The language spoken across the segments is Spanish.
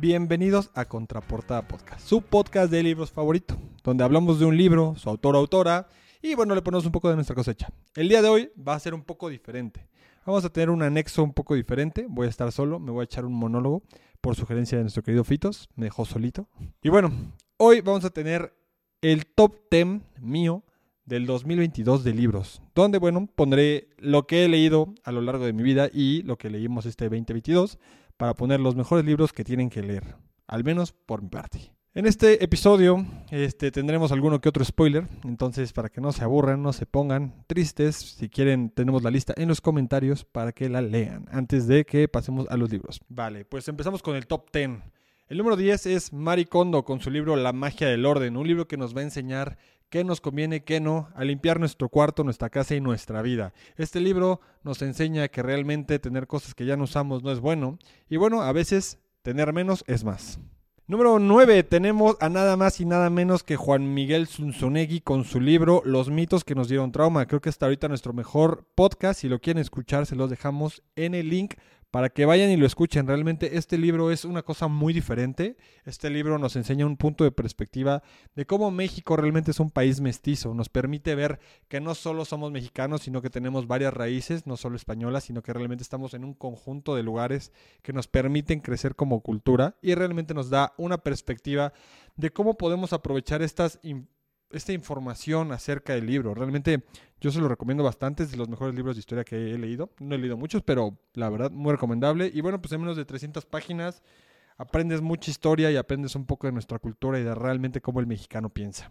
Bienvenidos a Contraportada Podcast, su podcast de libros favorito, donde hablamos de un libro, su autor o autora, y bueno, le ponemos un poco de nuestra cosecha. El día de hoy va a ser un poco diferente. Vamos a tener un anexo un poco diferente. Voy a estar solo, me voy a echar un monólogo por sugerencia de nuestro querido Fitos. Me dejó solito. Y bueno, hoy vamos a tener el top 10 mío del 2022 de libros, donde bueno, pondré lo que he leído a lo largo de mi vida y lo que leímos este 2022 para poner los mejores libros que tienen que leer, al menos por mi parte. En este episodio este, tendremos alguno que otro spoiler, entonces para que no se aburran, no se pongan tristes, si quieren tenemos la lista en los comentarios para que la lean antes de que pasemos a los libros. Vale, pues empezamos con el top 10. El número 10 es Mari Kondo con su libro La magia del orden, un libro que nos va a enseñar qué nos conviene, qué no, a limpiar nuestro cuarto, nuestra casa y nuestra vida. Este libro nos enseña que realmente tener cosas que ya no usamos no es bueno y bueno, a veces tener menos es más. Número 9, tenemos a nada más y nada menos que Juan Miguel Zunzunegui con su libro Los mitos que nos dieron trauma. Creo que hasta ahorita nuestro mejor podcast. Si lo quieren escuchar, se los dejamos en el link para que vayan y lo escuchen. Realmente este libro es una cosa muy diferente. Este libro nos enseña un punto de perspectiva de cómo México realmente es un país mestizo. Nos permite ver que no solo somos mexicanos, sino que tenemos varias raíces, no solo españolas, sino que realmente estamos en un conjunto de lugares que nos permiten crecer como cultura y realmente nos da una perspectiva de cómo podemos aprovechar estas esta información acerca del libro. Realmente yo se lo recomiendo bastante, es de los mejores libros de historia que he leído. No he leído muchos, pero la verdad muy recomendable. Y bueno, pues en menos de 300 páginas aprendes mucha historia y aprendes un poco de nuestra cultura y de realmente cómo el mexicano piensa.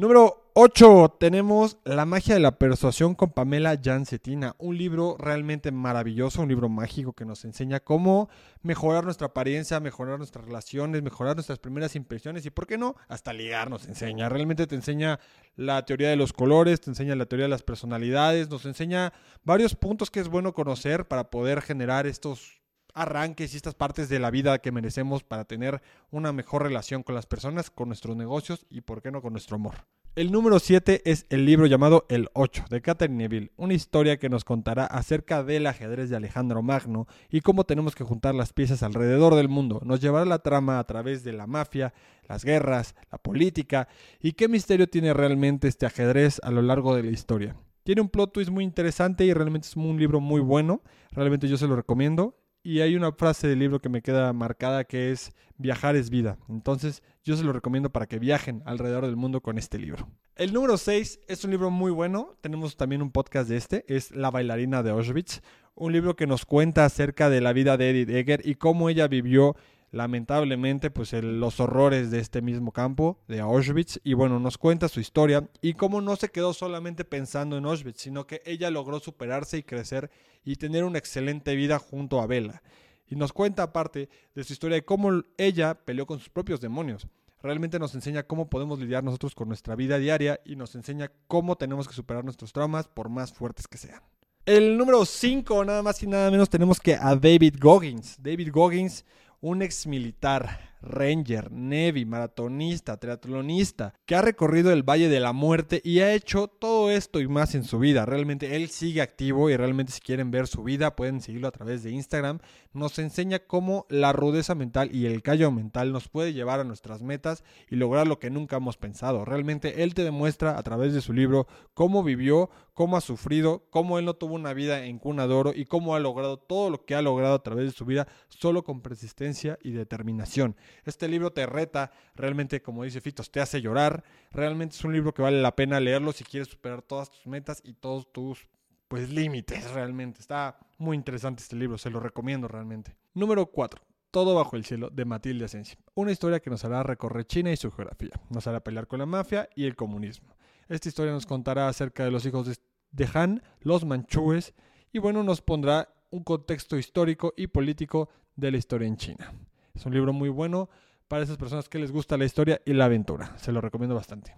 Número 8, tenemos La magia de la persuasión con Pamela Jancetina, un libro realmente maravilloso, un libro mágico que nos enseña cómo mejorar nuestra apariencia, mejorar nuestras relaciones, mejorar nuestras primeras impresiones y, ¿por qué no? Hasta ligar nos enseña. Realmente te enseña la teoría de los colores, te enseña la teoría de las personalidades, nos enseña varios puntos que es bueno conocer para poder generar estos arranques y estas partes de la vida que merecemos para tener una mejor relación con las personas, con nuestros negocios y, por qué no, con nuestro amor. El número 7 es el libro llamado El 8 de Catherine Neville, una historia que nos contará acerca del ajedrez de Alejandro Magno y cómo tenemos que juntar las piezas alrededor del mundo. Nos llevará la trama a través de la mafia, las guerras, la política y qué misterio tiene realmente este ajedrez a lo largo de la historia. Tiene un plot twist muy interesante y realmente es un libro muy bueno. Realmente yo se lo recomiendo. Y hay una frase del libro que me queda marcada que es viajar es vida. Entonces yo se lo recomiendo para que viajen alrededor del mundo con este libro. El número 6 es un libro muy bueno. Tenemos también un podcast de este. Es La bailarina de Auschwitz. Un libro que nos cuenta acerca de la vida de Edith Egger y cómo ella vivió lamentablemente pues los horrores de este mismo campo de Auschwitz. Y bueno nos cuenta su historia y cómo no se quedó solamente pensando en Auschwitz sino que ella logró superarse y crecer y tener una excelente vida junto a Bella y nos cuenta aparte de su historia de cómo ella peleó con sus propios demonios. Realmente nos enseña cómo podemos lidiar nosotros con nuestra vida diaria y nos enseña cómo tenemos que superar nuestros traumas por más fuertes que sean. El número 5, nada más y nada menos, tenemos que a David Goggins. David Goggins, un ex militar ranger, Navy, maratonista, triatlonista, que ha recorrido el Valle de la Muerte y ha hecho todo esto y más en su vida. Realmente él sigue activo y realmente si quieren ver su vida pueden seguirlo a través de Instagram. Nos enseña cómo la rudeza mental y el callo mental nos puede llevar a nuestras metas y lograr lo que nunca hemos pensado. Realmente él te demuestra a través de su libro cómo vivió, cómo ha sufrido, cómo él no tuvo una vida en cuna de oro y cómo ha logrado todo lo que ha logrado a través de su vida solo con persistencia y determinación. Este libro te reta, realmente, como dice Fitos, te hace llorar. Realmente es un libro que vale la pena leerlo si quieres superar todas tus metas y todos tus pues límites realmente. Está muy interesante este libro, se lo recomiendo realmente. Número 4. Todo bajo el cielo de Matilde Asensi. Una historia que nos hará recorrer China y su geografía. Nos hará pelear con la mafia y el comunismo. Esta historia nos contará acerca de los hijos de Han, los manchúes, y bueno, nos pondrá un contexto histórico y político de la historia en China. Es un libro muy bueno para esas personas que les gusta la historia y la aventura. Se lo recomiendo bastante.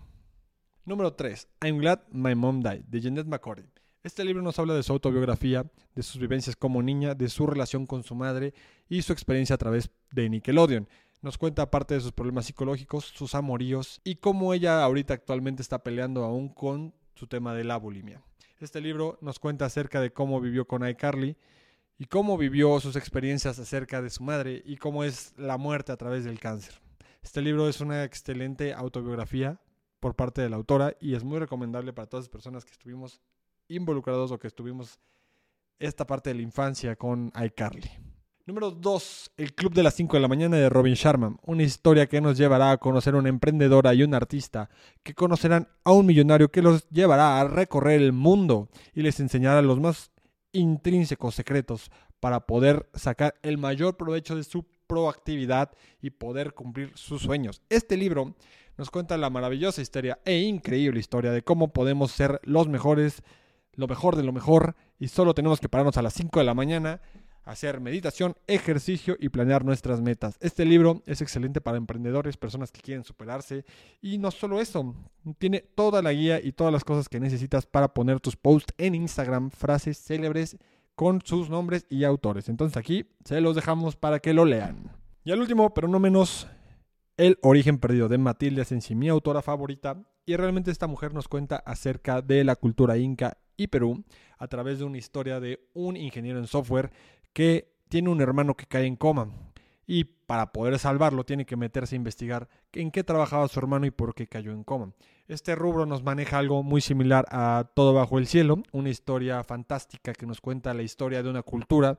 Número 3. I'm Glad My Mom Died, de Jeanette McCordy. Este libro nos habla de su autobiografía, de sus vivencias como niña, de su relación con su madre y su experiencia a través de Nickelodeon. Nos cuenta parte de sus problemas psicológicos, sus amoríos y cómo ella ahorita actualmente está peleando aún con su tema de la bulimia. Este libro nos cuenta acerca de cómo vivió con iCarly y cómo vivió sus experiencias acerca de su madre y cómo es la muerte a través del cáncer. Este libro es una excelente autobiografía por parte de la autora y es muy recomendable para todas las personas que estuvimos involucrados o que estuvimos esta parte de la infancia con iCarly. Número 2. El Club de las 5 de la mañana de Robin Sharma. Una historia que nos llevará a conocer a una emprendedora y un artista que conocerán a un millonario que los llevará a recorrer el mundo y les enseñará los más intrínsecos secretos para poder sacar el mayor provecho de su proactividad y poder cumplir sus sueños. Este libro nos cuenta la maravillosa historia e increíble historia de cómo podemos ser los mejores, lo mejor de lo mejor y solo tenemos que pararnos a las 5 de la mañana hacer meditación, ejercicio y planear nuestras metas. Este libro es excelente para emprendedores, personas que quieren superarse y no solo eso, tiene toda la guía y todas las cosas que necesitas para poner tus posts en Instagram, frases célebres con sus nombres y autores. Entonces aquí se los dejamos para que lo lean. Y al último, pero no menos, El origen perdido de Matilde Asensi, mi autora favorita. Y realmente esta mujer nos cuenta acerca de la cultura inca y Perú a través de una historia de un ingeniero en software que tiene un hermano que cae en coma y para poder salvarlo tiene que meterse a investigar en qué trabajaba su hermano y por qué cayó en coma. Este rubro nos maneja algo muy similar a Todo bajo el cielo, una historia fantástica que nos cuenta la historia de una cultura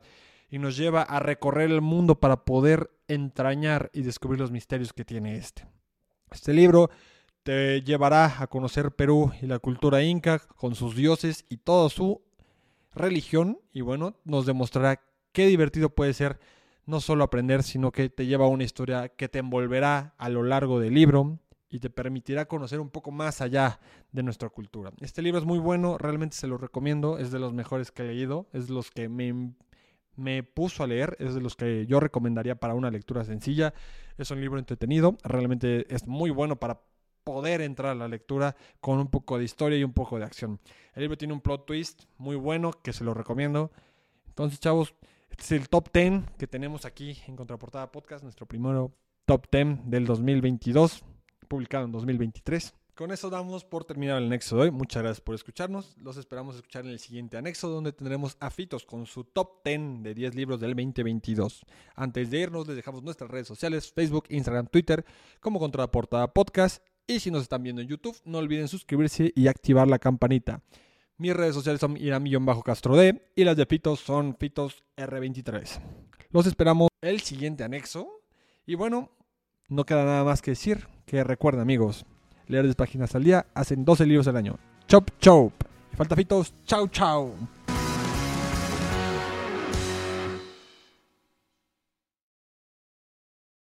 y nos lleva a recorrer el mundo para poder entrañar y descubrir los misterios que tiene este. Este libro te llevará a conocer Perú y la cultura inca con sus dioses y toda su religión y bueno, nos demostrará qué divertido puede ser no solo aprender, sino que te lleva a una historia que te envolverá a lo largo del libro y te permitirá conocer un poco más allá de nuestra cultura. Este libro es muy bueno, realmente se lo recomiendo, es de los mejores que he leído, es de los que me, me puso a leer, es de los que yo recomendaría para una lectura sencilla. Es un libro entretenido, realmente es muy bueno para poder entrar a la lectura con un poco de historia y un poco de acción. El libro tiene un plot twist muy bueno que se lo recomiendo. Entonces, chavos, este es el top 10 que tenemos aquí en Contraportada Podcast, nuestro primero top 10 del 2022, publicado en 2023. Con eso damos por terminado el anexo de hoy. Muchas gracias por escucharnos. Los esperamos escuchar en el siguiente anexo donde tendremos a Fitos con su top 10 de 10 libros del 2022. Antes de irnos les dejamos nuestras redes sociales, Facebook, Instagram, Twitter como Contraportada Podcast. Y si nos están viendo en YouTube, no olviden suscribirse y activar la campanita. Mis redes sociales son Iram-Castro D y las de Fitos son Fitos R23. Los esperamos el siguiente anexo. Y bueno, no queda nada más que decir que recuerden amigos, leer 10 páginas al día hacen 12 libros al año. Chop chop. Falta Fitos, chau chau.